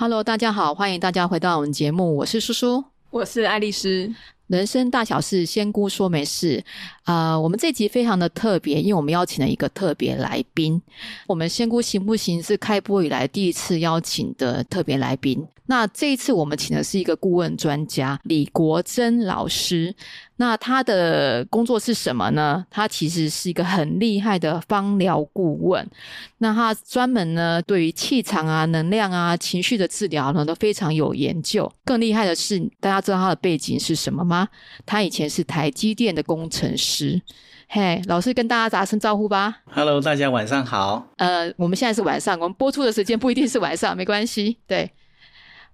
Hello，大家好，欢迎大家回到我们节目，我是叔叔，我是爱丽丝。人生大小事，仙姑说没事。啊、呃，我们这集非常的特别，因为我们邀请了一个特别来宾。我们仙姑行不行是开播以来第一次邀请的特别来宾。那这一次我们请的是一个顾问专家李国珍老师。那他的工作是什么呢？他其实是一个很厉害的芳疗顾问。那他专门呢，对于气场啊、能量啊、情绪的治疗呢，都非常有研究。更厉害的是，大家知道他的背景是什么吗？他以前是台积电的工程师。嘿，老师跟大家打声招呼吧。Hello，大家晚上好。呃，我们现在是晚上，我们播出的时间不一定是晚上，没关系。对。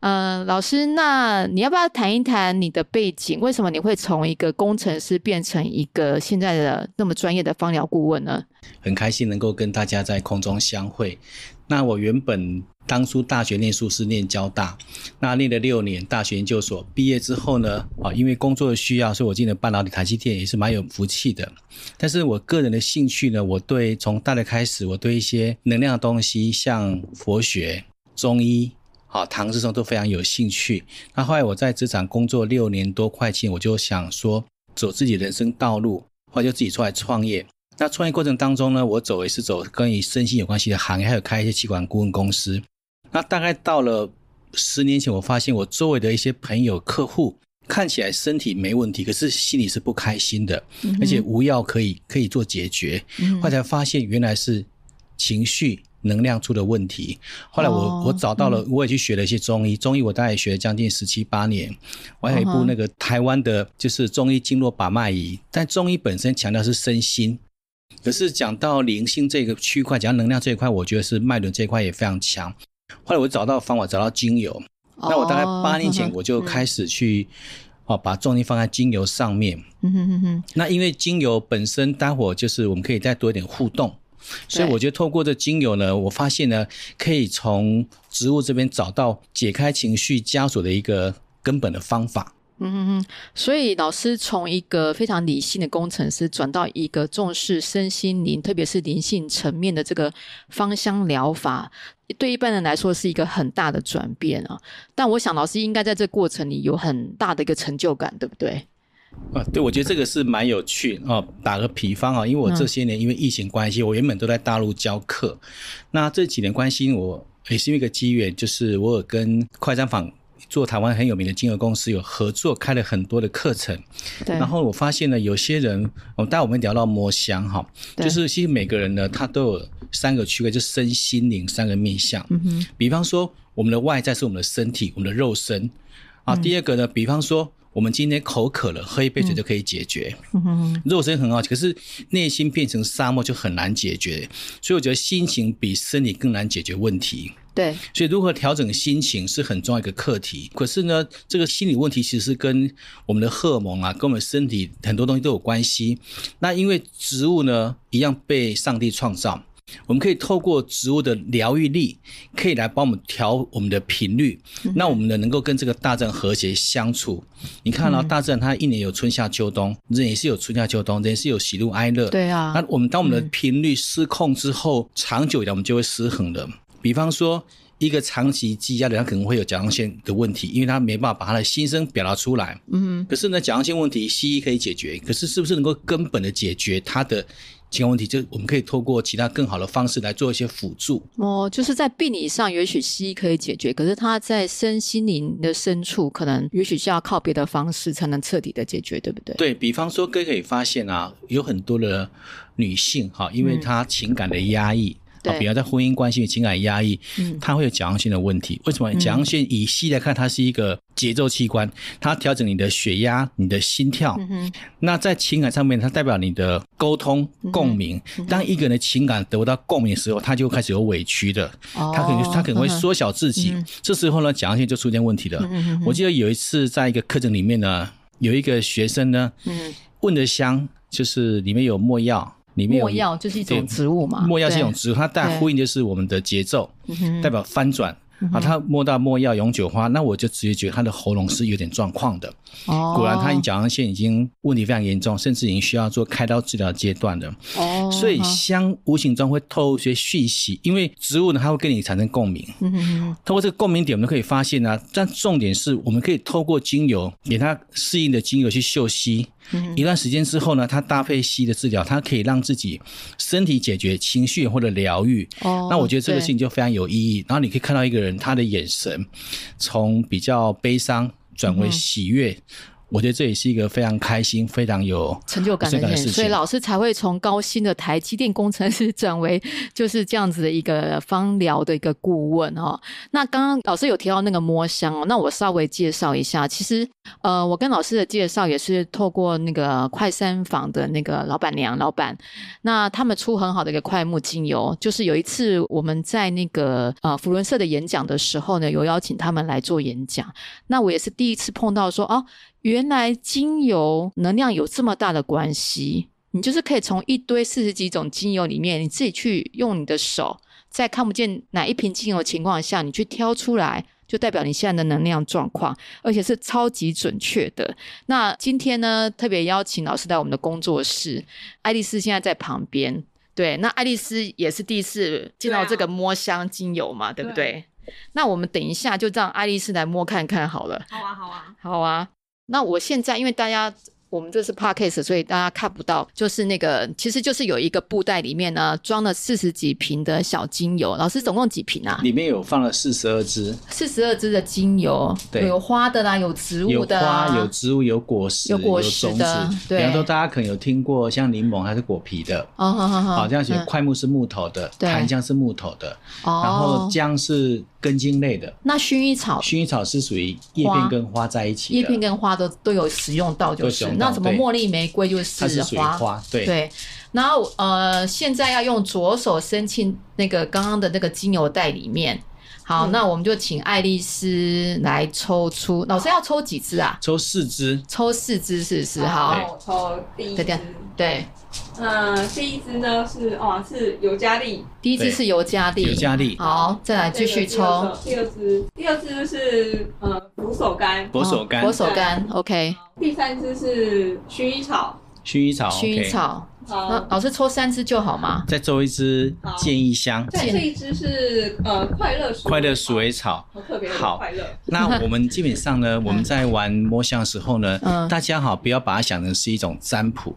嗯、老师，那你要不要谈一谈你的背景？为什么你会从一个工程师变成一个现在的那么专业的芳疗顾问呢？很开心能够跟大家在空中相会。那我原本当初大学念书是念交大，那念了六年大学研究所，毕业之后呢，啊，因为工作的需要，所以我进了半导体台积电，也是蛮有福气的。但是我个人的兴趣呢，我对从大学开始，我对一些能量的东西，像佛学、中医。好，唐氏综都非常有兴趣。那后来我在职场工作六年多，快进，我就想说走自己人生道路，后来就自己出来创业。那创业过程当中呢，我走也是走跟与身心有关系的行业，还有开一些气管顾问公司。那大概到了十年前，我发现我周围的一些朋友、客户看起来身体没问题，可是心里是不开心的，嗯、而且无药可以可以做解决。后来才发现原来是情绪。能量出的问题，后来我、oh, 我找到了，我也去学了一些中医，嗯、中医我大概学了将近十七八年，我还有一部那个台湾的，就是中医经络把脉仪，但中医本身强调是身心，可是讲到灵性这个区块，讲到能量这一块，我觉得是脉轮这一块也非常强。后来我找到方法，找到精油，oh, 那我大概八年前我就开始去哦，把重心放在精油上面。嗯哼哼哼。那因为精油本身，待会就是我们可以再多一点互动。所以我觉得透过这精油呢，我发现呢，可以从植物这边找到解开情绪枷锁的一个根本的方法。嗯哼哼，所以老师从一个非常理性的工程师转到一个重视身心灵，特别是灵性层面的这个芳香疗法，对一般人来说是一个很大的转变啊。但我想老师应该在这过程里有很大的一个成就感，对不对？啊，对，我觉得这个是蛮有趣哦。打个比方啊，因为我这些年因为疫情关系，我原本都在大陆教课。那这几年关系，我也是一个机缘，就是我有跟快餐坊做台湾很有名的金额公司有合作，开了很多的课程。对。然后我发现呢，有些人，哦，待会我们聊到摸香哈，就是其实每个人呢，他都有三个区块，就身心灵三个面向。嗯哼。比方说，我们的外在是我们的身体，我们的肉身。啊，第二个呢，比方说。我们今天口渴了，喝一杯水就可以解决。嗯、肉身很好，可是内心变成沙漠就很难解决。所以我觉得心情比生理更难解决问题。对，所以如何调整心情是很重要一个课题。可是呢，这个心理问题其实是跟我们的荷尔蒙啊，跟我们身体很多东西都有关系。那因为植物呢，一样被上帝创造。我们可以透过植物的疗愈力，可以来帮我们调我们的频率，那我们呢能够跟这个大自然和谐相处。你看到大自然，它一年有春夏秋冬，人也是有春夏秋冬，人也是有喜怒哀乐。对啊。那我们当我们的频率失控之后，长久以来我们就会失衡的。比方说，一个长期积压的人，他可能会有甲状腺的问题，因为他没办法把他的心声表达出来。嗯。可是呢，甲状腺问题西医可以解决，可是是不是能够根本的解决他的？情感问题，就我们可以透过其他更好的方式来做一些辅助。哦，就是在病理上，也许西医可以解决，可是他在身心灵的深处，可能也许需要靠别的方式才能彻底的解决，对不对？对，比方说，哥可以发现啊，有很多的女性哈，因为她情感的压抑。嗯啊，比方在婚姻关系里情感压抑，嗯，它会有甲状腺的问题。为什么？甲状腺以西来看，它是一个节奏器官，它调整你的血压、你的心跳。嗯。那在情感上面，它代表你的沟通、共鸣。当一个人的情感得不到共鸣的时候，他就开始有委屈的。哦。他可能他可能会缩小自己。这时候呢，甲状腺就出现问题了。我记得有一次在一个课程里面呢，有一个学生呢，问的香就是里面有没药。里面墨药就是一种植物嘛，墨药是一种植物，它带呼应就是我们的节奏，代表翻转。啊，他摸到没药永久花，那我就直接觉得他的喉咙是有点状况的。哦，果然他甲状腺已经问题非常严重，甚至已经需要做开刀治疗阶段了。哦，所以香无形中会透露一些讯息，因为植物呢，它会跟你产生共鸣。嗯哼，通过这个共鸣点，我们可以发现呢、啊，但重点是我们可以透过精油给它适应的精油去嗅吸。一段时间之后呢，它搭配西医的治疗，它可以让自己身体解决情绪或者疗愈。哦，那我觉得这个事情就非常有意义。然后你可以看到一个人他的眼神从比较悲伤转为喜悦。嗯我觉得这也是一个非常开心、非常有成就感的事情，所以老师才会从高薪的台积电工程师转为就是这样子的一个芳疗的一个顾问哦。那刚刚老师有提到那个摸香哦，那我稍微介绍一下。其实呃，我跟老师的介绍也是透过那个快三坊的那个老板娘老板，那他们出很好的一个快木精油。就是有一次我们在那个呃福伦社的演讲的时候呢，有邀请他们来做演讲。那我也是第一次碰到说哦。原来精油能量有这么大的关系，你就是可以从一堆四十几种精油里面，你自己去用你的手，在看不见哪一瓶精油的情况下，你去挑出来，就代表你现在的能量状况，而且是超级准确的。那今天呢，特别邀请老师来我们的工作室，爱丽丝现在在旁边。对，那爱丽丝也是第一次见到这个摸香精油嘛，对，不对？对。那我们等一下就让爱丽丝来摸看看好了。好啊，好啊，好啊。那我现在，因为大家。我们这是 podcast，所以大家看不到。就是那个，其实就是有一个布袋，里面呢装了四十几瓶的小精油。老师总共几瓶啊？里面有放了四十二支。四十二支的精油，对，有花的啦，有植物的，有花，有植物，有果实，有果实的。对，比方说大家可能有听过，像柠檬还是果皮的。哦，好好好。好，这样写，块木是木头的，檀香是木头的，然后姜是根茎类的。那薰衣草？薰衣草是属于叶片跟花在一起的。叶片跟花都都有使用到，就是。那什么茉莉玫瑰就是花，花对，对，然后呃，现在要用左手伸进那个刚刚的那个精油袋里面。好，嗯、那我们就请爱丽丝来抽出。老师要抽几支啊？抽四支。抽四支是不是？好，我抽第一支。对，嗯，第一支呢是哦是尤加利。第一支是尤加利。尤加利。好，再来继续抽。第二支，第二支是呃佛手柑。佛手柑。佛手柑，OK。第三支是薰衣草。薰衣草。薰衣草。好，老师抽三支就好吗？再抽一支建议香。这一支是呃快乐鼠。快乐鼠尾草。好特别好快乐。那我们基本上呢，我们在玩摸象的时候呢，大家好不要把它想成是一种占卜，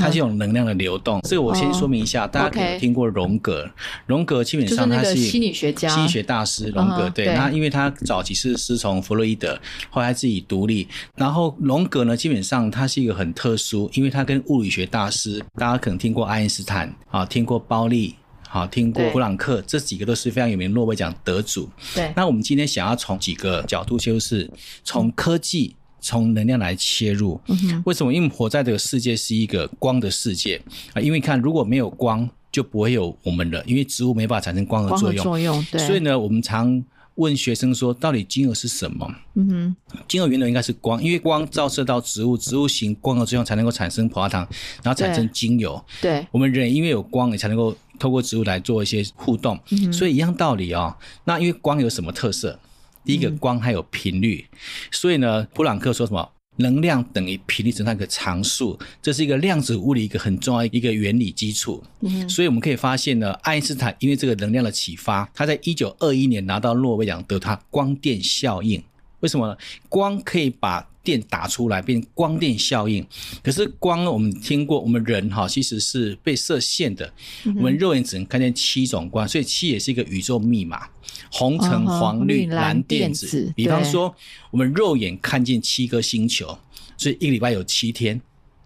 它是一种能量的流动。这个我先说明一下，大家可能听过荣格，荣格基本上他是心理学家、心理学大师荣格。对，那因为他早期是师从弗洛伊德，后来自己独立。然后荣格呢，基本上他是一个很特殊，因为他跟物理学大师，大家可能听过爱因斯坦，啊，听过包利，好，听过普朗克，这几个都是非常有名诺贝尔奖得主。对，那我们今天想要从几个角度，就是从科技、从能量来切入。嗯，为什么？因为活在这个世界是一个光的世界啊，因为看如果没有光，就不会有我们了，因为植物没办法产生光合作用。作用，对。所以呢，我们常。问学生说：“到底金额是什么？”嗯哼，金额原理应该是光，因为光照射到植物，植物型光合作用才能够产生葡萄糖，然后产生精油。对，我们人因为有光，也才能够透过植物来做一些互动。嗯，所以一样道理哦。那因为光有什么特色？第一个，光还有频率。嗯，所以呢，普朗克说什么？能量等于频率乘上一个常数，这是一个量子物理一个很重要一个原理基础。嗯，所以我们可以发现呢，爱因斯坦因为这个能量的启发，他在一九二一年拿到诺贝尔奖，得他光电效应。为什么呢？光可以把电打出来，变光电效应。可是光，我们听过，我们人哈其实是被射线的，嗯、我们肉眼只能看见七种光，所以七也是一个宇宙密码。红橙黄绿蓝靛紫，比方说我们肉眼看见七颗星球，所以一个礼拜有七天。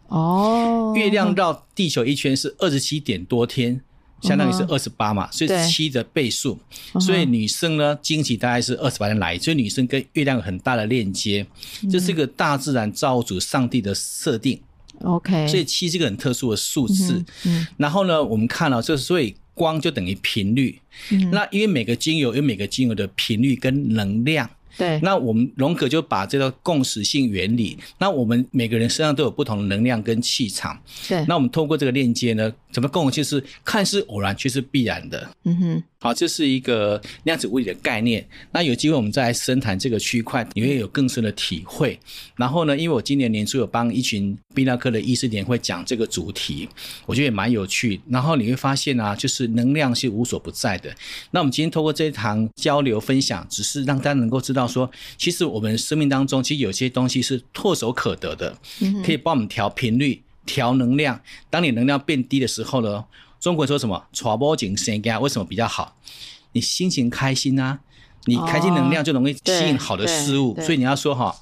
哦，月亮绕地球一圈是二十七点多天，相当于是二十八嘛，所以七的倍数。所以女生呢，经期大概是二十八天来，所以女生跟月亮有很大的链接，这是一个大自然造物主上帝的设定。OK，所以七是一个很特殊的数字。嗯，然后呢，我们看了，就是所以。光就等于频率，嗯，那因为每个精油有每个精油的频率跟能量，对，那我们荣格就把这个共识性原理，那我们每个人身上都有不同的能量跟气场，对，那我们通过这个链接呢，怎么共？就是看似偶然，却是必然的，嗯哼。好，这是一个量子物理的概念。那有机会我们再来深谈这个区块，你会有更深的体会。然后呢，因为我今年年初有帮一群泌尿科的医师年会讲这个主题，我觉得也蛮有趣。然后你会发现啊，就是能量是无所不在的。那我们今天透过这一堂交流分享，只是让大家能够知道说，其实我们生命当中其实有些东西是唾手可得的，可以帮我们调频率、调能量。当你能量变低的时候呢，中国说什么？传播紧声音为什么比较好？你心情开心啊，你开心能量就容易吸引好的事物。所以你要说哈，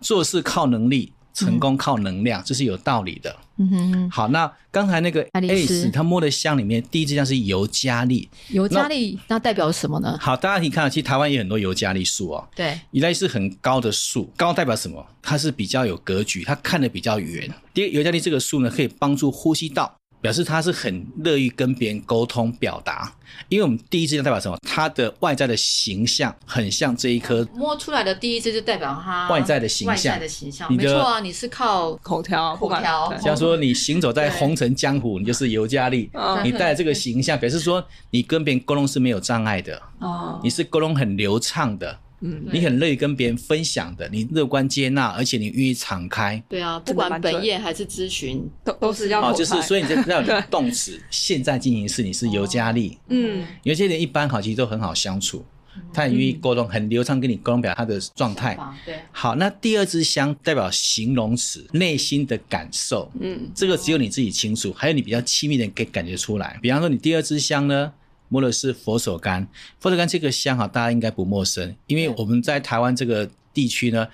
做事靠能力，成功靠能量，嗯、这是有道理的。嗯哼。好，那刚才那个 Ace 他摸的香里面，第一支香是尤加利。尤加利那，那代表什么呢？好，大家可以看到，其实台湾也有很多尤加利树哦。对。一类是很高的树，高代表什么？它是比较有格局，它看得比较远。第一，尤加利这个树呢，可以帮助呼吸道。表示他是很乐意跟别人沟通表达，因为我们第一支代表什么？他的外在的形象很像这一颗摸出来的第一支就代表他外在的形象。外在的形象，没错啊，你是靠口条，口条。像说你行走在红尘江湖，你就是尤加利，你带这个形象，表示说你跟别人沟通是没有障碍的，哦，你是沟通很流畅的。嗯，你很乐意跟别人分享的，你乐观接纳，而且你愿意敞开。对啊，不管本业还是咨询，都都是要。哦，就是所以你这这样动词现在进行式，你是尤加利。嗯，有些人一般好，其实都很好相处，他很愿意沟通，很流畅跟你沟通表达他的状态。对，好，那第二支香代表形容词，内心的感受。嗯，这个只有你自己清楚，还有你比较亲密的人可以感觉出来。比方说，你第二支香呢？摸的是佛手柑，佛手柑这个香哈，大家应该不陌生，因为我们在台湾这个地区呢，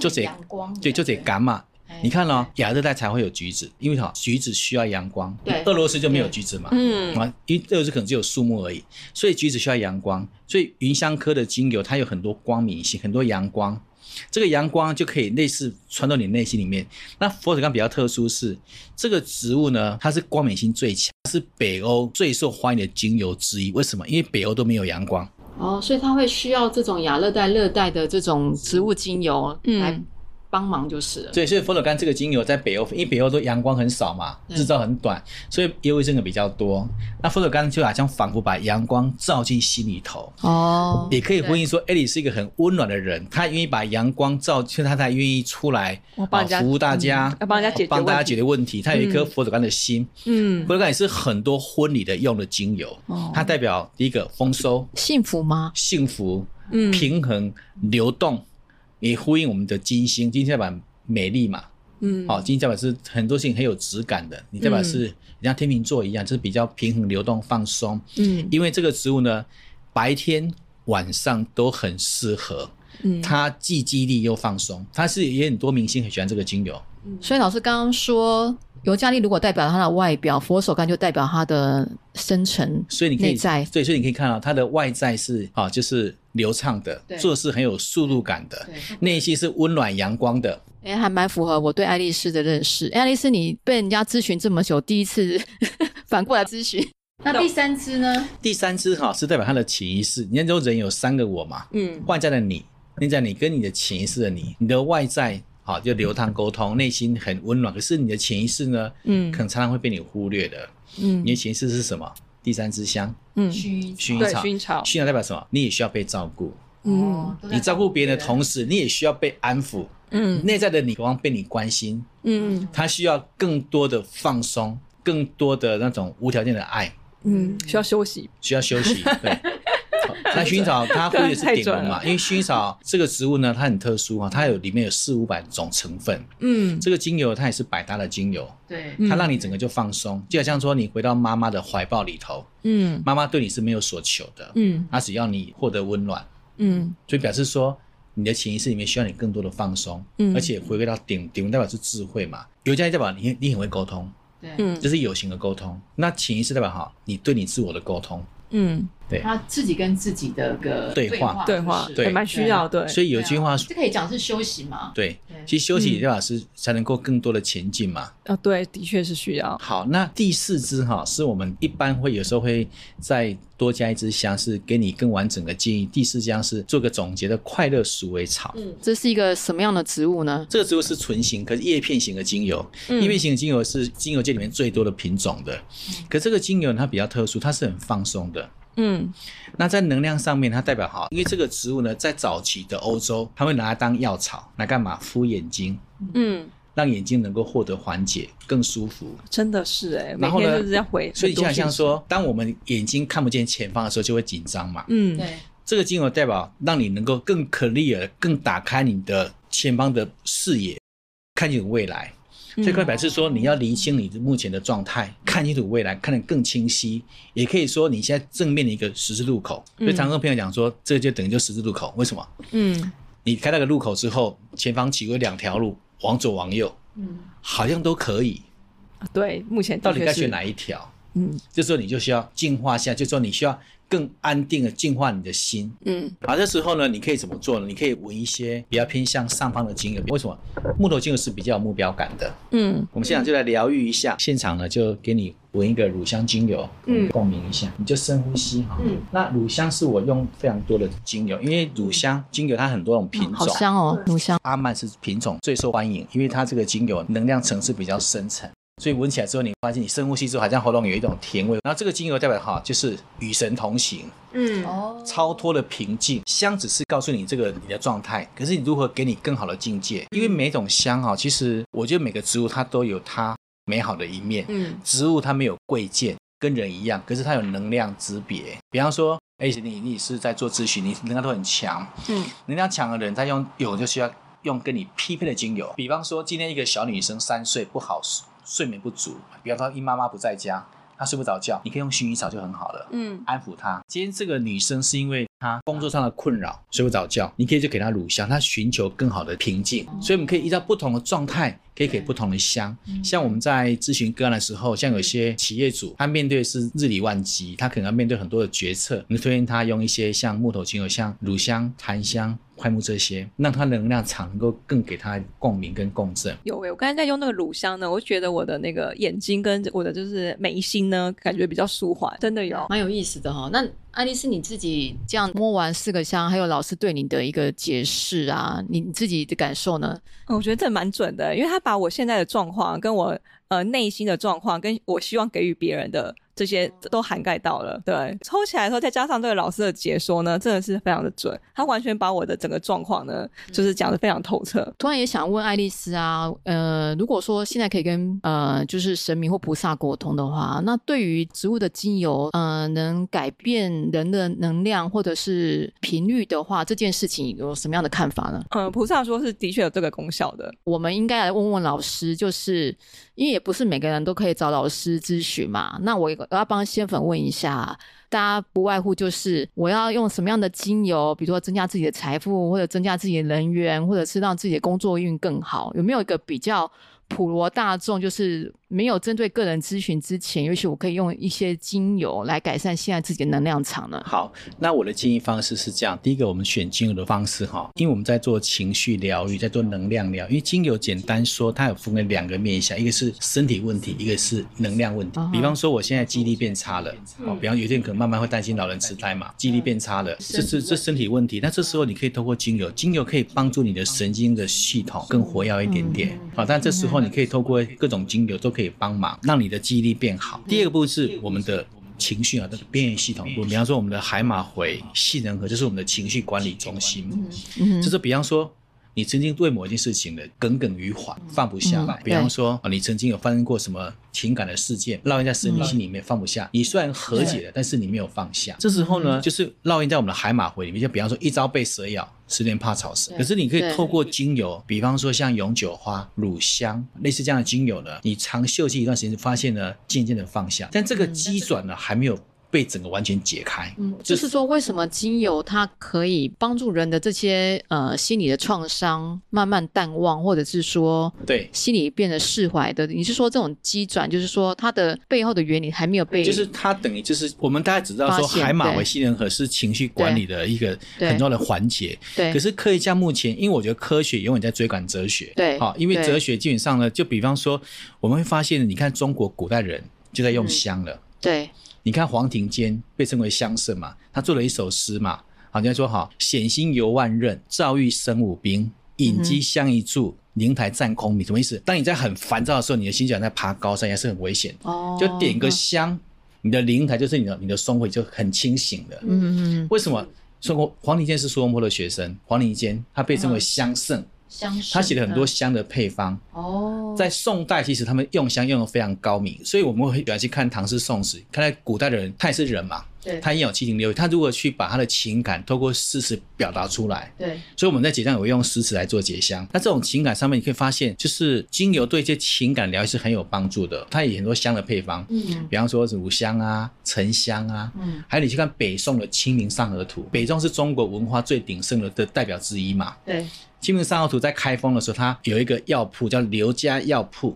就得阳光，对，就得柑嘛。你看哦，亚热带才会有橘子，因为哈，橘子需要阳光，对，俄罗斯就没有橘子嘛，嗯，啊，因为俄罗斯可能只有树木而已，所以橘子需要阳光，所以芸香科的精油它有很多光明性，很多阳光。这个阳光就可以类似穿到你内心里面。那佛手柑比较特殊是，这个植物呢，它是光敏性最强，是北欧最受欢迎的精油之一。为什么？因为北欧都没有阳光。哦，所以它会需要这种亚热带、热带的这种植物精油来。嗯帮忙就是了。对，所以佛手柑这个精油在北欧，因为北欧都阳光很少嘛，日照很短，所以忧郁症的比较多。那佛手柑就好像仿佛把阳光照进心里头。哦，也可以呼应说，艾莉是一个很温暖的人，她愿意把阳光照，所以他才愿意出来服务大家，要帮大家解决帮大家解决问题。她有一颗佛手柑的心。嗯，佛手柑也是很多婚礼的用的精油。哦，它代表第一个丰收、幸福吗？幸福、平衡、流动。也呼应我们的金星，金星代表美丽嘛，嗯，好，金星代表是很多事情很有质感的，你代表是像天秤座一样，就是比较平衡、流动、放松，嗯，因为这个植物呢，白天晚上都很适合，嗯，它既激励又放松，它是也很多明星很喜欢这个精油，嗯，所以老师刚刚说。尤加利如果代表它的外表，佛手柑就代表它的深层，所以你可以在。对，所以你可以看到它的外在是啊，就是流畅的，做事很有速度感的，内心是温暖阳光的。哎，还蛮符合我对爱丽丝的认识。爱丽丝，你被人家咨询这么久，第一次 反过来咨询。那第三支呢？第三支哈是代表他的潜意识。你看，说人有三个我嘛，嗯，外在的你，内在你跟你的潜意识的你，你的外在。好，就流淌沟通，内心很温暖。可是你的潜意识呢？嗯，可能常常会被你忽略的。嗯，你的潜意识是什么？第三支香，嗯，薰衣薰衣草，薰衣草，薰衣草代表什么？你也需要被照顾。嗯，你照顾别人的同时，你也需要被安抚。嗯，内在的你渴望被你关心。嗯，他需要更多的放松，更多的那种无条件的爱。嗯，需要休息，需要休息。对。那薰衣草它会是顶龙嘛？因为薰衣草这个植物呢，它很特殊啊，它有里面有四五百种成分。嗯，这个精油它也是百搭的精油。对，它让你整个就放松，就好像说你回到妈妈的怀抱里头。嗯，妈妈对你是没有所求的。嗯，她只要你获得温暖。嗯，所以表示说你的潜意识里面需要你更多的放松。嗯，而且回归到顶顶代表是智慧嘛，尤加利代表你你很会沟通。对，嗯，这是有形的沟通。那潜意识代表哈，你对你自我的沟通。嗯。对他自己跟自己的个对话，对话，对，蛮需要，对。所以有一句话，这可以讲是休息嘛？对，其实休息叶老师才能够更多的前进嘛。啊，对，的确是需要。好，那第四支哈，是我们一般会有时候会再多加一支香，是给你更完整的建议。第四香是做个总结的快乐鼠尾草。嗯，这是一个什么样的植物呢？这个植物是唇形，可是叶片型的精油。叶片型的精油是精油界里面最多的品种的。可这个精油它比较特殊，它是很放松的。嗯，那在能量上面，它代表好，因为这个植物呢，在早期的欧洲，它会拿来当药草，来干嘛？敷眼睛，嗯，让眼睛能够获得缓解，更舒服。真的是哎、欸，然后呢就是要回。所以就好像说，当我们眼睛看不见前方的时候，就会紧张嘛。嗯，对，这个精油代表让你能够更 clear，更打开你的前方的视野，看见未来。所以，代表是说，你要厘清你目前的状态，看清楚未来，看得更清晰。也可以说，你现在正面的一个十字路口。所以，常跟朋友讲说，这就等于就十字路口。为什么？嗯，你开那个路口之后，前方起有两条路，往左往右，嗯，好像都可以。对，目前到底该选哪一条？嗯，这时候你就需要进化下，就说你需要。更安定的净化你的心，嗯，好，这时候呢，你可以怎么做呢？你可以闻一些比较偏向上方的精油。为什么？木头精油是比较有目标感的，嗯，我们现场就来疗愈一下。现场呢，就给你闻一个乳香精油，嗯，共鸣一下，你就深呼吸哈。嗯，那乳香是我用非常多的精油，因为乳香精油它很多种品种，好香哦，乳香。阿曼是品种最受欢迎，因为它这个精油能量层次比较深层。所以闻起来之后，你发现你深呼吸之后，好像喉咙有一种甜味。然后这个精油代表哈，就是与神同行，嗯，哦超脱了平静。香只是告诉你这个你的状态，可是你如何给你更好的境界？因为每种香哈，其实我觉得每个植物它都有它美好的一面。嗯，植物它没有贵贱，跟人一样，可是它有能量之别。比方说，哎，你你是在做咨询，你能量都很强，嗯，能量强的人，他用有就需要用跟你匹配的精油。比方说，今天一个小女生三岁不好睡眠不足，比方说因妈妈不在家，她睡不着觉，你可以用薰衣草就很好了，嗯，安抚她。今天这个女生是因为她工作上的困扰睡不着觉，你可以就给她乳香，她寻求更好的平静。所以我们可以依照不同的状态，可以给不同的香。像我们在咨询个案的时候，像有些企业主，他面对的是日理万机，他可能要面对很多的决策，你推荐他用一些像木头精油，像乳香、檀香。桧木这些，让它能量场能够更给它共鸣跟共振。有诶、欸，我刚才在用那个乳香呢，我觉得我的那个眼睛跟我的就是眉心呢，感觉比较舒缓，真的有，蛮有意思的哈。那爱丽丝你自己这样摸完四个香，还有老师对你的一个解释啊，你自己的感受呢？我觉得这蛮准的，因为他把我现在的状况跟我呃内心的状况，跟我希望给予别人的。这些都涵盖到了，对，抽起来的时候，再加上这个老师的解说呢，真的是非常的准。他完全把我的整个状况呢，就是讲的非常透彻。突然也想问爱丽丝啊，呃，如果说现在可以跟呃，就是神明或菩萨沟通的话，那对于植物的精油，呃，能改变人的能量或者是频率的话，这件事情有什么样的看法呢？嗯，菩萨说是的确有这个功效的。我们应该来问问老师，就是因为也不是每个人都可以找老师咨询嘛。那我。我要帮仙粉问一下，大家不外乎就是我要用什么样的精油，比如说增加自己的财富，或者增加自己的人缘，或者是让自己的工作运更好，有没有一个比较普罗大众，就是？没有针对个人咨询之前，也许我可以用一些精油来改善现在自己的能量场呢。好，那我的建议方式是这样：第一个，我们选精油的方式哈，因为我们在做情绪疗愈，在做能量疗愈。因为精油简单说，它有分为两个面向，一个是身体问题，一个是能量问题。Uh -huh. 比方说，我现在记忆力变差了，哦，比方有些人可能慢慢会担心老人痴呆嘛，记忆力变差了，这是这身体问题。那这时候你可以透过精油，精油可以帮助你的神经的系统更活跃一点点。好，但这时候你可以透过各种精油都可以。可以帮忙让你的记忆力变好。第二个部分是我们的情绪啊，这个边缘系统部，比方说我们的海马回、杏仁核，就是我们的情绪管理中心。嗯，就是比方说你曾经对某一件事情的耿耿于怀，放不下来。比方说啊，你曾经有发生过什么情感的事件，烙印在生命心里面放不下。你虽然和解了，但是你没有放下。这时候呢，就是烙印在我们的海马回里面。就比方说，一朝被蛇咬。十年怕草绳，可是你可以透过精油，比方说像永久花、乳香，类似这样的精油呢，你长嗅气一段时间，发现呢，渐渐的放下，但这个机转呢，还没有。被整个完全解开，嗯，就是说，为什么精油它可以帮助人的这些呃心理的创伤慢慢淡忘，或者是说对。心理变得释怀的？你是说这种机转，就是说它的背后的原理还没有被，就是它等于就是我们大家只知道说海马回、杏仁核是情绪管理的一个很重要的环节，对。可是科学家目前，因为我觉得科学永远在追赶哲学，对，好，因为哲学基本上呢，就比方说我们会发现，你看中国古代人就在用香了，嗯、对。你看黄庭坚被称为香圣嘛，他做了一首诗嘛，好人家说好，险心游万仞，照遇生五兵，隐迹香一柱，灵台占空明。什么意思？当你在很烦躁的时候，你的心就像在爬高山，也是很危险。哦，就点个香，你的灵台就是你的你的松尾就很清醒的。嗯嗯为什么？说黄庭坚是苏东坡的学生，黄庭坚他被称为香圣，香他写了很多香的配方。哦，在宋代，其实他们用香用的非常高明，所以我们会喜欢去看唐诗宋词，看来古代的人，他也是人嘛，对他也有七情六欲，他如果去把他的情感透过诗词表达出来，对，所以我们在结香有用诗词来做结香。那这种情感上面，你可以发现，就是精油对一些情感疗愈是很有帮助的。它也有很多香的配方，嗯比方说乳香啊、沉香啊，嗯，还有你去看北宋的《清明上河图》，北宋是中国文化最鼎盛的的代表之一嘛。对，《清明上河图》在开封的时候，它有一个药铺叫刘家药铺，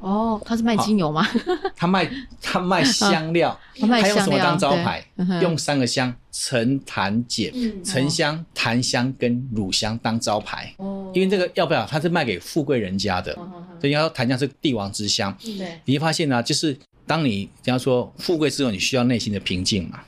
哦，他是卖精油吗？他卖他卖香料，他用什么当招牌用三个香：沉、檀、碱。嗯沉香、檀香跟乳香当招牌，哦因为这个要不要？它是卖给富贵人家的，嗯所以要檀香是帝王之香。对，你会发现呢、就是当你人家说富贵之后，你需要内心的平静嘛。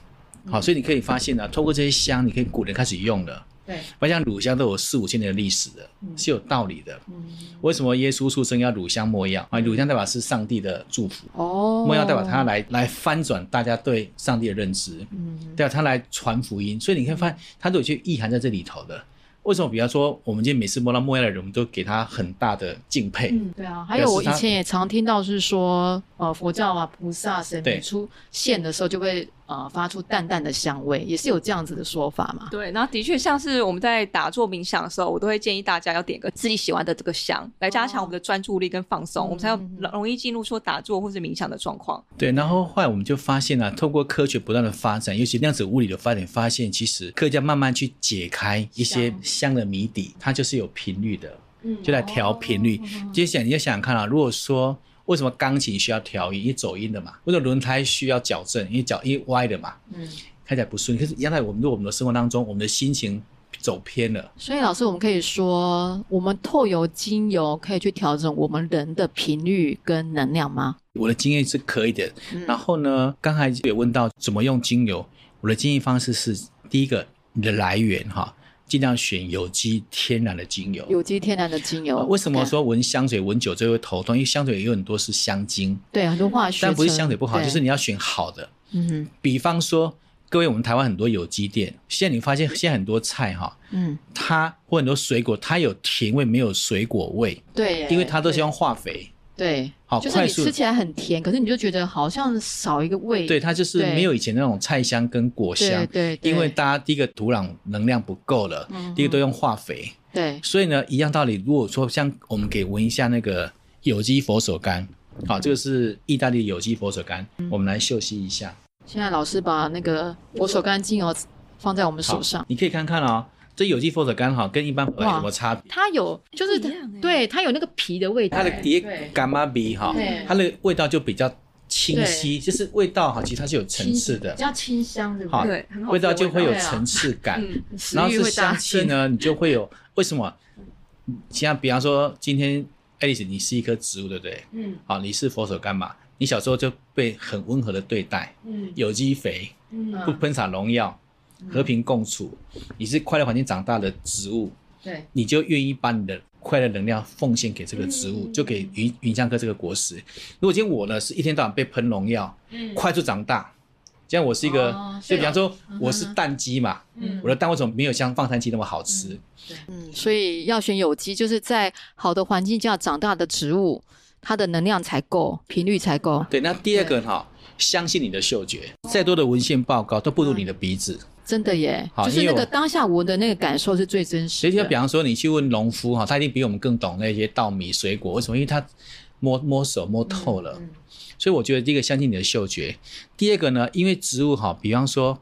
好，所以你可以发现呢、透过这些香，你可以古人开始用了。对，我像乳香都有四五千年的历史的，是有道理的。嗯，为什么耶稣出生要乳香没药啊？乳香代表是上帝的祝福，哦，没药代表他来来翻转大家对上帝的认知，嗯，代表他来传福音。所以你可以发现，他都有些意涵在这里头的。为什么？比方说，我们今天每次摸到没药的人，我们都给他很大的敬佩。嗯，对啊，还有我以前也常听到是说，呃，佛教啊，菩萨神对出现的时候就会呃发出淡淡的香味，也是有这样子的说法嘛。对，然后的确像是我们在打坐冥想的时候，我都会建议大家要点个自己喜欢的这个香，来加强我们的专注力跟放松，哦我们才有嗯嗯容易进入说打坐或是冥想的状况。对，然后后来我们就发现啊，透过科学不断的发展，尤其量子物理的发展，发现其实科学家慢慢去解开一些香的谜底，它就是有频率的，嗯就来调频率。接下来你要想想看啊，如果说为什么钢琴需要调音，因为走音的嘛；为什么轮胎需要矫正，因为脚因为歪的嘛，嗯，开起来不顺。可是原来我们我们的生活当中，我们的心情走偏了，所以老师，我们可以说，我们透由精油可以去调整我们人的频率跟能量吗？我的经验是可以的。嗯然后呢，刚才也问到怎么用精油，我的建议方式是：第一个，你的来源哈，尽量选有机天然的精油。有机天然的精油，呃为什么说闻香水、闻酒就会头痛？因为香水也有很多是香精，对很多化学，但不是香水不好，就是你要选好的。嗯哼。比方说，各位，我们台湾很多有机店，现在你发现现在很多菜哈，嗯，它或很多水果，它有甜味，没有水果味，对，因为它都是对。用化肥。对，好就是你吃起来很甜，可是你就觉得好像少一个味，对，它就是对。没有以前那种菜香跟果香。对因为大家第一个土壤能量不够了，嗯第一个都用化肥，对，所以呢，一样道理。如果说像我们给闻一下那个有机佛手柑，好，这个是意大利有机佛手柑，嗯。我们来嗅吸一下。现在老师把那个佛手柑精油放在我们手上，你可以看看哦，这有机佛手柑哈，跟一般有哇什么差别？它有就是对它有那个皮的味道，它的碟对干妈鼻哈对，它的味道就比较清晰，就是味道哈，其实它是有层次的比，较清香，对不好对？味道就会有层次感。然后是香气，呢，你就会有为什么？像比方说，今天爱丽丝，你是一棵植物，对不对？嗯好，你是佛手柑嘛？你小时候就被很温和的对待，嗯有机肥，嗯不喷洒农药，和平共处。你是快乐环境长大的植物，对，你就愿意把你的快乐能量奉献给这个植物，嗯就给云云香科这个果实。如果今天我呢是一天到晚被喷农药，嗯快速长大，这样我是一个，哦就比方说嗯我是蛋鸡嘛，嗯我的蛋为什么没有像放山鸡那么好吃？嗯，所以要选有机，就是在好的环境下长大的植物，它的能量才够，频率才够。对，那第二个哈，相信你的嗅觉，再多的文献报告都不如你的鼻子。真的耶，就是那个当下我的那个感受是最真实的。所以就比方说你去问农夫哈，他一定比我们更懂那些稻米水果，为什么？因为他摸摸手摸透了。嗯所以我觉得第一个相信你的嗅觉，第二个呢，因为植物哈，比方说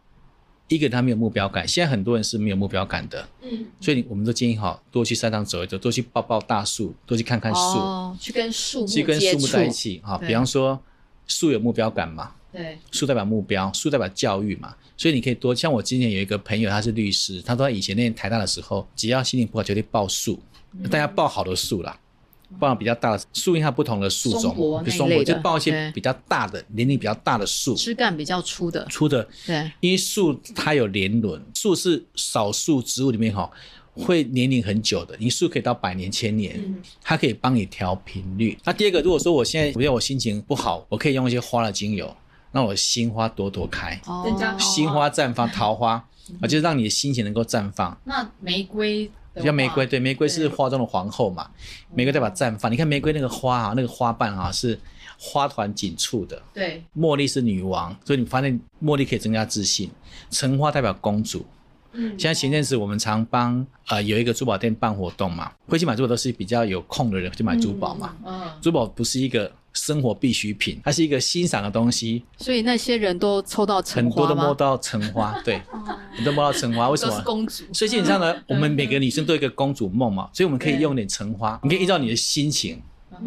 一个它没有目标感，现在很多人是没有目标感的，嗯，所以我们都建议哈，多去山上走一走，多去抱抱大树，多去看看树，哦，去跟树木去跟树木在一。起哈。比方说树有目标感嘛，对，树代表目标，树代表教育嘛，所以你可以多像我今年有一个朋友，他是律师，他说他以前念台大的时候，只要心情不好就会抱树，大家抱好的树啦，抱比较大的树，因为它不同的树种松柏，就松柏就抱一些比较大的年龄比较大的树，枝干比较粗的。粗的，对，因为树它有年轮，树是少数植物里面哈会年龄很久的，你树可以到百年千年，它可以帮你调频率。那第二个，如果说我现在比如我心情不好，我可以用一些花的精油。让我心花朵朵开，哦增加心花绽放，桃花啊，就是让你的心情能够绽放。那玫瑰的像玫瑰，对，玫瑰是花中的皇后嘛，玫瑰代表绽放。你看玫瑰那个花啊，那个花瓣啊是花团锦簇的。对，茉莉是女王，所以你发现茉莉可以增加自信。橙花代表公主。嗯，现在前阵子我们常帮呃有一个珠宝店办活动嘛，会去买珠宝都是比较有空的人去买珠宝嘛。嗯，珠宝不是一个生活必需品，它是一个欣赏的东西。所以那些人都抽到橙花很多？都摸到橙花，对，很多摸到橙花，为什么？公主，所以基本上呢，我们每个女生都有一个公主梦嘛，所以我们可以用点橙花，你可以依照你的心情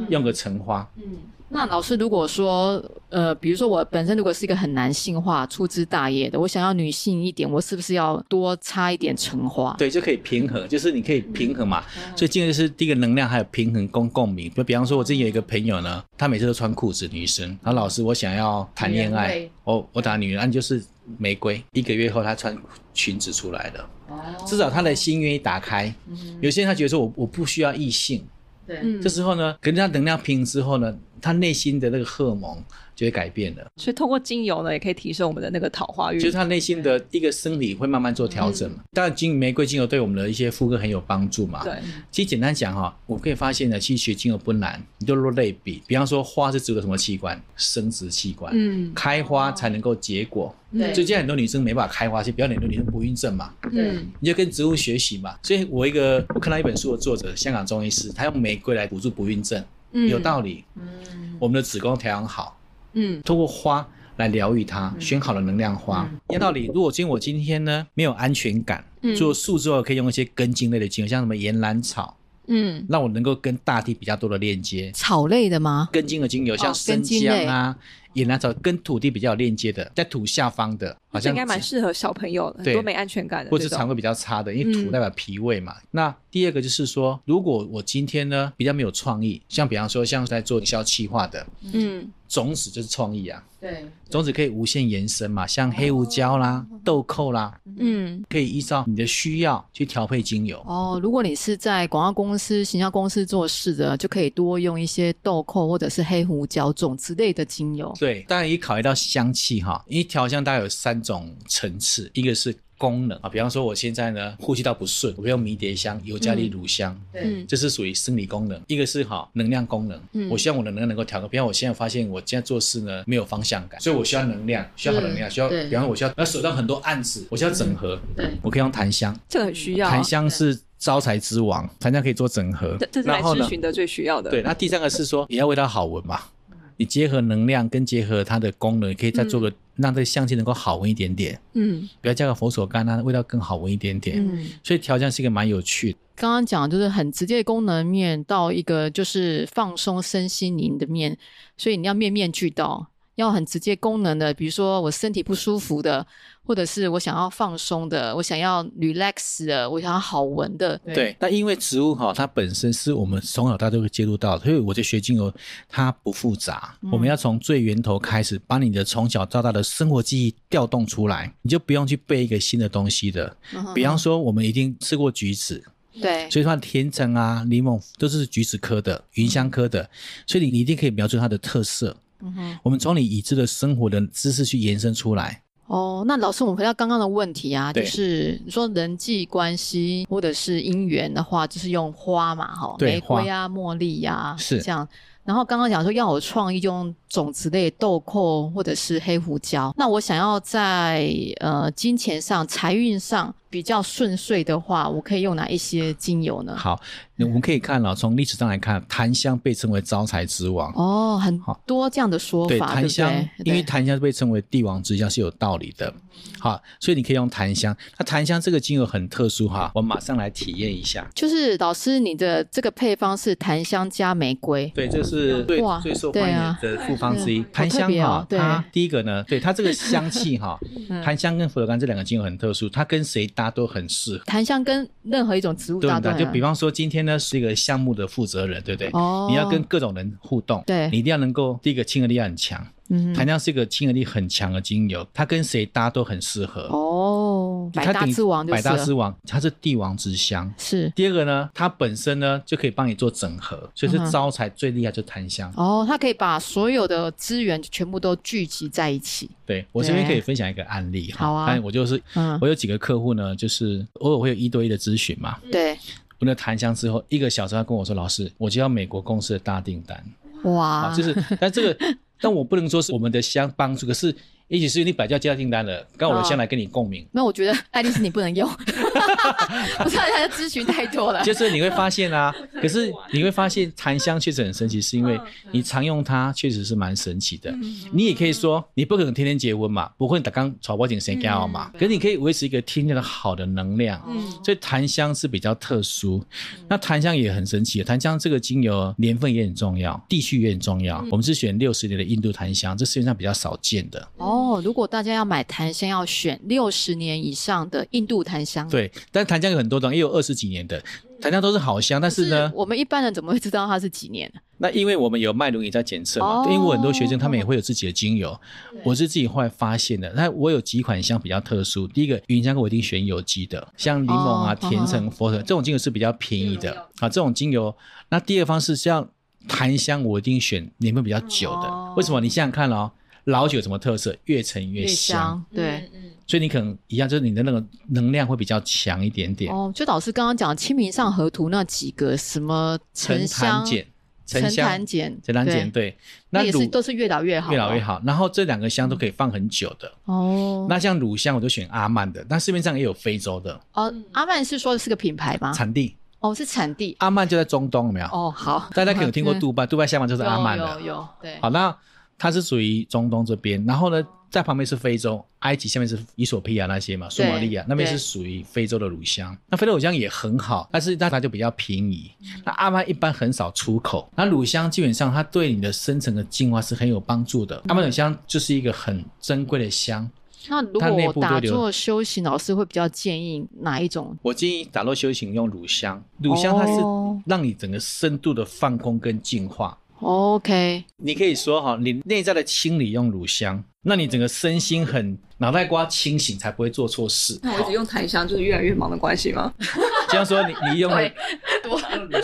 用个橙花。嗯，那老师如果说，呃，比如说我本身如果是一个很男性化、粗枝大叶的，我想要女性一点，我是不是要多插一点橙花？对，就可以平衡，就是你可以平衡嘛。所以今天是第一个能量，还有平衡共共鸣。就比方说，我之前有一个朋友呢，她每次都穿裤子，女生。然后老师，我想要谈恋爱我我打女人，那就是玫瑰。一个月后，她穿裙子出来了，哦至少她的心愿意打开。有些人他觉得说我我不需要异性，对，嗯这时候呢，跟他能量平衡之后呢，他内心的那个荷尔蒙就会改变了。所以通过精油呢，也可以提升我们的那个桃花运。就是他内心的一个生理会慢慢做调整嘛。当然，精玫瑰精油对我们的一些妇科很有帮助嘛。对，其实简单讲哈，我可以发现呢，其实学精油不难，你就落类比，比方说花是植物的什么器官？生殖器官。嗯开花才能够结果，对所以现在很多女生没办法开花，是比较很多女生不孕症嘛。嗯你就跟植物学习嘛。所以我一个我看到一本书的作者，香港中医师，他用玫瑰来辅助不孕症，嗯。有道理。嗯，我们的子宫调养好，嗯。通过花来疗愈它，选好了能量花。有道理，如果今天我今天呢没有安全感，嗯。做树之后可以用一些根茎类的精油，像什么岩兰草，嗯。让我能够跟大地比较多的链接。草类的吗？根茎的精油，像生姜啊、岩兰草，跟土地比较有链接的，在土下方的，好像这应该蛮适合小朋友的，很对多没安全感的，或者是肠胃比较差的，因为土嗯。代表脾胃嘛。那第二个就是说，如果我今天呢比较没有创意，像比方说像在做营销企划的，嗯。种子就是创意啊，对，种子可以无限延伸嘛，像黑胡椒啦、豆蔻啦，嗯。可以依照你的需要去调配精油。哦，如果你是在广告公司、行销公司做事的，就可以多用一些豆蔻或者是黑胡椒种子类的精油。对，当然也考虑到香气哈，因为调香大概有三种层次，一个是功能。啊，比方说我现在呢呼吸道不顺，我会用迷迭香、尤加利乳香，嗯。这是属于生理功能；一个是哈能量功能，嗯。我希望我的能量能够调高。比方我现在发现我现在做事呢没有方向感，所以我需要能量，需要好能量，需要，对。比方我需要要手上很多案子，我需要整合，对。我可以用檀香，这个很需要。啊，檀香是招财之王，檀香可以做整合。这，这是来然后呢咨询的最需要的。对，那第三个是说也要味道好闻嘛。你结合能量跟结合它的功能，你可以再做个、让这个香气能够好闻一点点，嗯不要加个佛手柑，让它味道更好闻一点点。嗯所以调香是一个蛮有趣的。刚刚讲的就是很直接的功能面到一个就是放松身心灵的面，所以你要面面俱到，要很直接功能的，比如说我身体不舒服的，或者是我想要放松的，我想要 relax 的，我想要好闻的。对，那因为植物哈，它本身是我们从小到大都会接触到的，所以我就学精油，它不复杂。我们要从最源头开始，把你的从小到大的生活记忆调动出来，你就不用去背一个新的东西的。嗯比方说，我们一定吃过橘子，对，所以它的甜橙啊、柠檬都是橘子科的、芸香科的，所以你你一定可以描述它的特色。嗯哼。我们从你已知的生活的知识去延伸出来。哦，那老师，我们回到刚刚的问题啊，就是你说人际关系或者是姻缘的话，就是用花嘛，哈，玫瑰啊、茉莉呀、是这样。然后刚刚讲说要有创意，就用种子类豆蔻或者是黑胡椒。那我想要在呃金钱上、财运上比较顺遂的话，我可以用哪一些精油呢？好，我们可以看了、从历史上来看，檀香被称为招财之王。哦，很好多这样的说对，法，对檀香对？，因为檀香被称为帝王之香是有道理的。好，所以你可以用檀香。那檀香这个精油很特殊哈，我马上来体验一下。就是老师，你的这个配方是檀香加玫瑰，对，这是最最受欢迎的复方之一。好檀香哈，对它第一个呢，对它这个香气哈，嗯檀香跟佛手柑这两个精油很特殊，它跟谁搭都很适合。檀香跟任何一种植物？搭都很就比方说，今天呢是一个项目的负责人，对不对？哦你要跟各种人互动，对你一定要能够第一个亲和力要很强。嗯檀香是一个亲和力很强的精油，它跟谁搭都很适合。哦，百大之王就是百大之王，它是帝王之香。是。第二个呢，它本身呢就可以帮你做整合，所以是招财最厉害就檀香。哦，它可以把所有的资源全部都聚集在一起。对我这边可以分享一个案例哈，好啊。但我就是嗯。我有几个客户呢，就是偶尔会有一对一的咨询嘛，对，问了檀香之后，一个小时他跟我说，老师，我接到美国公司的大订单。哇，啊，就是，但这个，但我不能说是我们的香帮助，可是也许是你本来就要接到订单了，刚好我的香来跟你共鸣，那我觉得爱丽丝你不能用，我知道他的咨询太多了。就是你会发现啊，可是你会发现檀香确实很神奇，是因为你常用它确实是蛮神奇的。你也可以说，你不可能天天结婚嘛，不会打刚草包井谁干嘛，可是你可以维持一个天天的好的能量。嗯所以檀香是比较特殊，那檀香也很神奇。檀香这个精油年份也很重要，地区也很重要。我们是选六十年的印度檀香，这世界上比较少见的。哦，如果大家要买檀香，要选六十年以上的印度檀香。，对，但檀香有很多种，也有二十几年的，檀香都是好香。但是呢，我们一般人怎么会知道它是几年？那因为我们有脉轮也在检测嘛，哦因为我很多学生他们也会有自己的精油，我是自己后来发现的。那我有几款香比较特殊，第一个云香我一定选有机的，像柠檬啊、哦甜橙、佛手这种精油是比较便宜的啊，这种精油。那第二个方式像檀香，我一定选年份比较久的。哦为什么？你想想看哦，老酒有什么特色？越陈越越香，香，对。所以你可能一样，就是你的那个能量会比较强一点点。哦，就老师刚刚讲《清明上河图》那几个什么沉香沉沉香、檀碱、沉檀碱，对，那也是都是越老越好，越老越。好。然后这两个香都可以放很久的。哦，那像乳香，我就选阿曼的，但市面上也有非洲的哦，阿曼是说的是个品牌吗？产地。哦，是产地。阿曼就在中东，有没有？哦，好，大家可能有听过杜拜，杜拜下方就是阿曼有的有。有，对。好，那它是属于中东这边，然后呢，在旁边是非洲，埃及下面是伊索比亚那些嘛，苏马利亚那边是属于非洲的乳香。那非洲乳香也很好，但是那它就比较便宜。那阿曼一般很少出口，那乳香基本上它对你的深层的净化是很有帮助的。阿曼乳香就是一个很珍贵的香。那如果我打坐修行，老师会比较建议哪一种？我建议打坐修行用乳香，乳香它是哦让你整个深度的放空跟净化。OK，你可以说哈，你内在的清理用乳香，那你整个身心很脑袋瓜清醒，才不会做错事。那我一直用檀香，就是越来越忙的关系吗？这样说你，你用了 对，我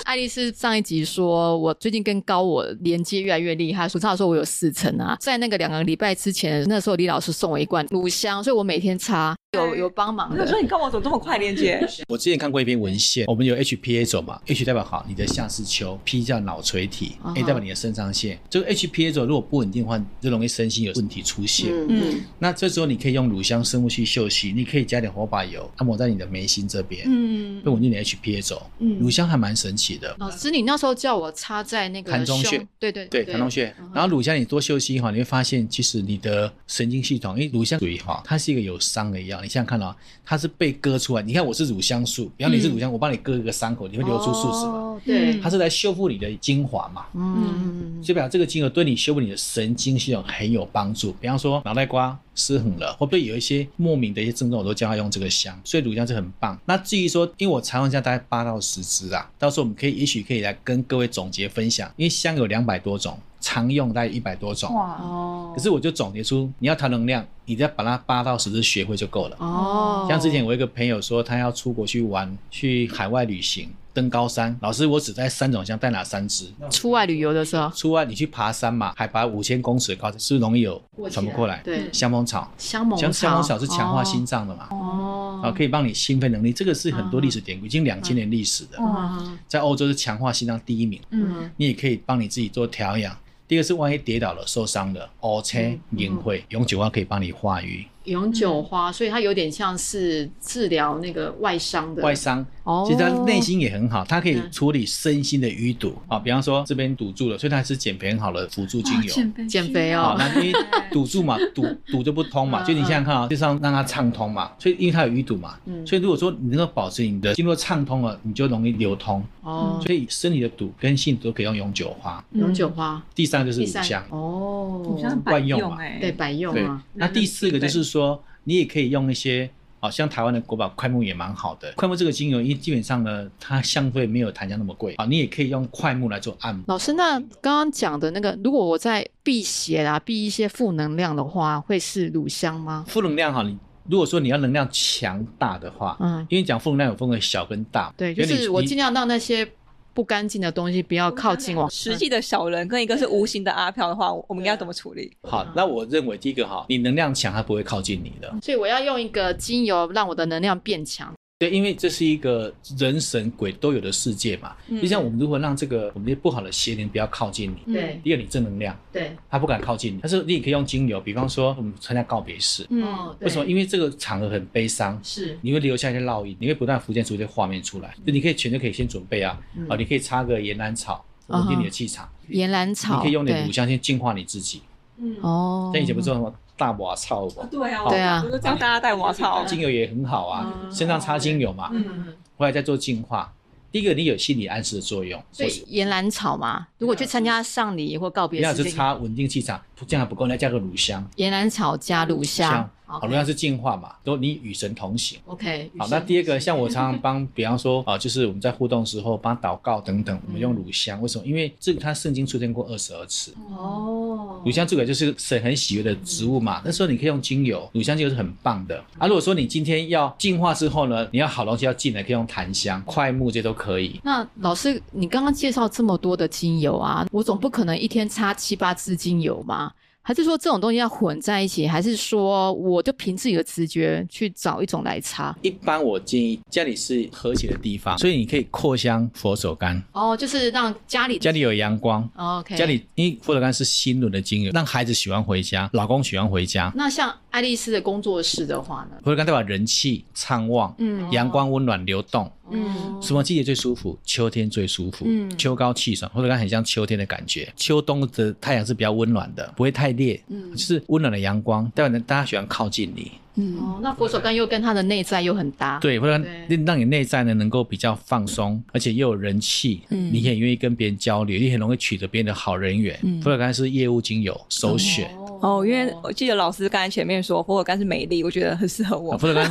爱丽丝上一集说，我最近跟高我连接越来越厉害。说他说我有四层啊，在那个两个礼拜之前，那时候李老师送我一罐乳香，所以我每天擦，有有帮忙的。我说你跟我怎么这么快连接？我之前看过一篇文献，我们有 HPA 轴嘛，H 代表好你的下视丘，P 叫脑垂体嗯，A 代表你的肾上腺。这个 HPA 轴如果不稳定的话，就容易身心有问题出现。嗯嗯那这时候你可以用乳香生物去嗅吸，你可以加点火把油按摩在你的眉心这边，嗯会稳定你的 HPA 轴。嗯乳香还蛮神奇的。老师，你那时候叫我插在那个膻中穴，对对对，膻中穴嗯。然后乳香你多休息哈，你会发现其实你的神经系统，因为乳香属于哈，它是一个有伤的药。你想想看哦，它是被割出来。你看我是乳香素，比方你是乳香，我帮你割一个伤口，你会流出树脂嘛？哦对，它是来修复你的精华嘛？嗯，就表示这个精油对你修复你的神经系统很有帮助。比方说脑袋瓜失衡了，会不会有一些莫名的一些症状，我都叫他用这个香。所以乳香是很棒。那至于说，因为我常用香大概八到十支啊，到时候我们可以也许可以来跟各位总结分享，因为香有两百多种，常用大概一百多种。哇，哦，可是我就总结出，你要谈能量，你只要把它八到十支学会就够了。哦，像之前我一个朋友说，他要出国去玩，去海外旅行，登高山。老师，我只带三种香，带哪三支？出外旅游的时候，出外你去爬山嘛，海拔五千公尺的高，是不是容易有喘不过来？对，香蜂草，香茅香香蜂草草是强化心脏的嘛，哦，啊，可以帮你心肺能力，这个是很多历史典故，已经两千年历史的，嗯在欧洲是强化心脏第一名。嗯你也可以帮你自己做调养。第二个是万一跌倒了、受伤了，，O 车、银会、永久花可以帮你化瘀。永久花，所以它有点像是治疗那个外伤的。外伤，哦，其实它内心也很好，它可以嗯。处理身心的淤堵。啊。比方说这边堵住了，所以它是减肥很好的辅助精油。减肥减肥，哦，那因为堵住嘛，堵堵就不通嘛，嗯。就你想想看啊，就是让它畅通嘛，所以因为它有淤堵嘛，嗯。所以如果说你能够保持你的经络畅通了，你就容易流通，哦，所以身体的堵跟性都可以用永久花。永久花，第三个就是乳香，哦，好像百用嘛，对，百用对。啊，，那第四个就是说，你也可以用一些，好像台湾的国宝快木也蛮好的。快木这个精油，因为基本上呢，它相对没有檀香那么贵啊，你也可以用快木来做按摩。老师，那刚刚讲的那个，如果我在辟邪啦、避一些负能量的话，会是乳香吗？负能量哈，你如果说你要能量强大的话，嗯，因为讲负能量有分为小跟大，对，就是我尽量让那些不干净的东西不要靠近我。实际的小人跟一个是无形的阿飘的话，我们应该怎么处理？好，那我认为第一个哈，你能量强，他不会靠近你的。所以我要用一个精油让我的能量变强。对，因为这是一个人神鬼都有的世界嘛。嗯、就像我们如何让这个我们这些不好的邪灵不要靠近你。对。第二，你正能量。对。他不敢靠近你，但是你也可以用精油，比方说我们参加告别式。嗯。为什么？因为这个场合很悲伤。是。你会留下一些烙印，你会不断浮现出一些画面出来。就你可以全都可以先准备啊。嗯、啊，你可以插个岩兰草，稳定你的气场。岩兰草。你可以用点乳香先净化你自己。嗯。哦。像以前不是说什么？大瓦草吧，对啊，对啊，就是教大家带瓦草，精油也很好啊，身上擦精油嘛，嗯，回来再做净化。第一个，你有心理暗示的作用，所以岩兰草嘛，如果去参加丧礼或告别，你要是擦稳定气场，这样还不够，你要加个乳香，岩兰草加乳香。好，同样是净化嘛，都你与神同行。OK。好，那第二个，像我常常帮，比方说啊，就是我们在互动时候帮祷告等等，我们用乳香，为什么？因为这个它圣经出现过二十二次。哦。乳香这个就是神很喜悦的植物嘛，那时候你可以用精油，乳香就是很棒的。啊，如果说你今天要净化之后呢，你要好东西要进来，可以用檀香、快木这些都可以。那老师，你刚刚介绍这么多的精油啊，我总不可能一天擦七八支精油嘛？还是说这种东西要混在一起，还是说我就凭自己的直觉去找一种来擦？一般我建议家里是和谐的地方，所以你可以扩香佛手柑。哦，就是让家里家里有阳光。哦、OK，家里因为佛手柑是心轮的精油，让孩子喜欢回家，老公喜欢回家。那像爱丽丝的工作室的话呢？佛手柑代表人气畅旺，嗯，阳光温暖流动。嗯，什么季节最舒服？秋天最舒服。嗯，秋高气爽，佛手柑很像秋天的感觉。秋冬的太阳是比较温暖的，不会太烈。嗯，就是温暖的阳光，代表大家喜欢靠近你。嗯，哦，那佛手柑又跟它的内在又很搭。对，佛手柑让你内在呢能够比较放松，而且又有人气。嗯，你很愿意跟别人交流，你很容易取得别人的好人缘。嗯，佛手柑是业务精油首选。哦，因为我记得老师刚才前面说佛手柑是美丽，我觉得很适合我。佛手柑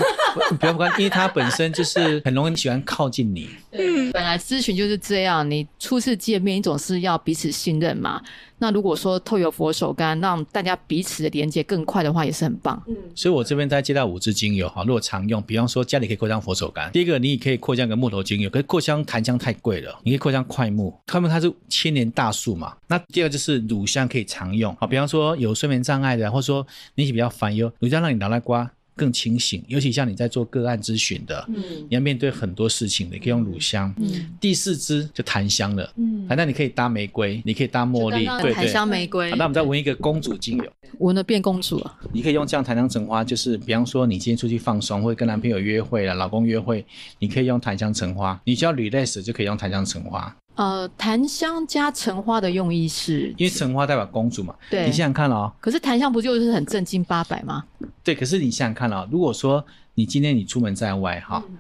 不要不关，因为它本身就是很容易喜欢靠近你。嗯，本来咨询就是这样，你初次见面，你总是要彼此信任嘛。那如果说透有佛手柑，让大家彼此的连接更快的话，也是很棒。嗯，所以我这边再介绍五支精油哈，如果常用，比方说家里可以扩香佛手柑。第一个，你也可以扩香个木头精油，可是扩香檀香太贵了，你可以扩香快木，快木它是千年大树嘛。那第二个就是乳香可以常用，好，比方说有睡眠障碍的，或者说你比较烦忧，乳香让你脑袋瓜更清醒，尤其像你在做个案咨询的，嗯，你要面对很多事情的，你可以用乳香。嗯，第四支就檀香了，嗯，那你可以搭玫瑰，你可以搭茉莉，对对，檀香玫瑰。那我们再闻一个公主精油，闻了变公主了。你可以用这样檀香橙花，就是比方说你今天出去放松，或者跟男朋友约会了，老公约会，你可以用檀香橙花。你只要 relax 就可以用檀香橙花。呃，檀香加橙花的用意是，因为橙花代表公主嘛。对，你想想看哦。可是檀香不就是很正经八百吗？对，可是你想想看哦，如果说你今天你出门在外哈，嗯、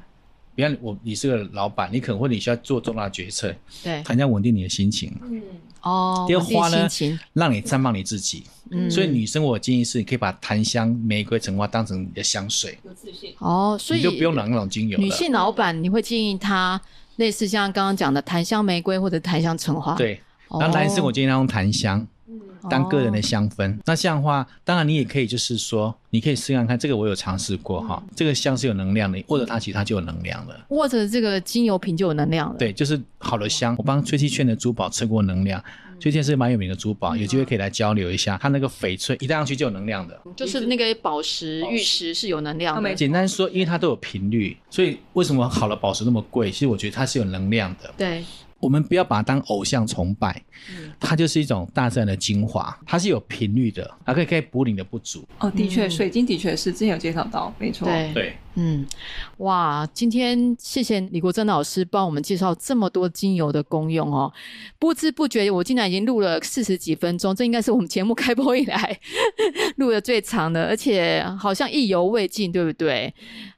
比方我你是个老板，你可能会你需要做重大决策，对，檀香稳定你的心情。嗯，哦，第二花呢，让你绽放你自己。嗯，所以女生我建议是，你可以把檀香、玫瑰、橙花当成你的香水，有自信。哦，所以你就不用拿那种精油。女性老板，你会建议她？类似像刚刚讲的檀香玫瑰或者檀香橙花，对。那男生我建议他用檀香，当个人的香氛。哦、那这样的话，当然你也可以就是说，你可以试看看，这个我有尝试过哈，嗯、这个香是有能量的，握着它其实它就有能量了，握着这个精油瓶就有能量了。对，就是好的香。我帮崔七圈的珠宝测过能量。最近是蛮有名的珠宝，有机会可以来交流一下。它那个翡翠一戴上去就有能量的，就是那个宝石、玉石是有能量的。简单说，因为它都有频率，所以为什么好的宝石那么贵？其实我觉得它是有能量的。对。我们不要把它当偶像崇拜，它就是一种大自然的精华，它是有频率的，它可以可以补你的不足。哦，的确，水晶的确是之前有介绍到，没错。对，对，嗯，哇，今天谢谢李国珍老师帮我们介绍这么多精油的功用哦，不知不觉我竟然已经录了四十几分钟，这应该是我们节目开播以来 录的最长的，而且好像意犹未尽，对不对？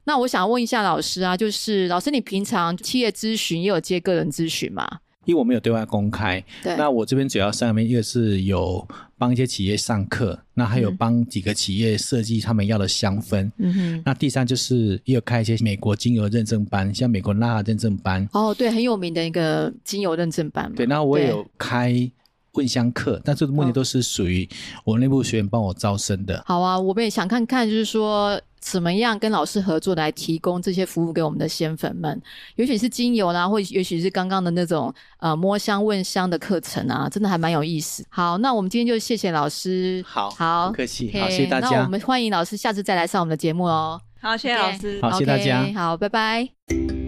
那我想问一下老师啊，就是老师，你平常企业咨询也有接个人咨询吗？因为我没有对外公开，对。那我这边主要上面一个是有帮一些企业上课，那还有帮几个企业设计他们要的香氛。嗯哼。那第三就是也有开一些美国精油认证班，像美国纳认证班。哦，对，很有名的一个精油认证班。对，那我也有开。问香课，但是目的都是属于我们内部学员帮我招生的。好啊，我们也想看看，就是说怎么样跟老师合作来提供这些服务给我们的仙粉们，尤其是精油啦，或也许是刚刚的那种呃摸香问香的课程啊，真的还蛮有意思。好，那我们今天就谢谢老师。好，好，不客气，okay, 好，谢谢大家。那我们欢迎老师下次再来上我们的节目哦。好，谢谢老师。好，谢谢大家。好，拜拜。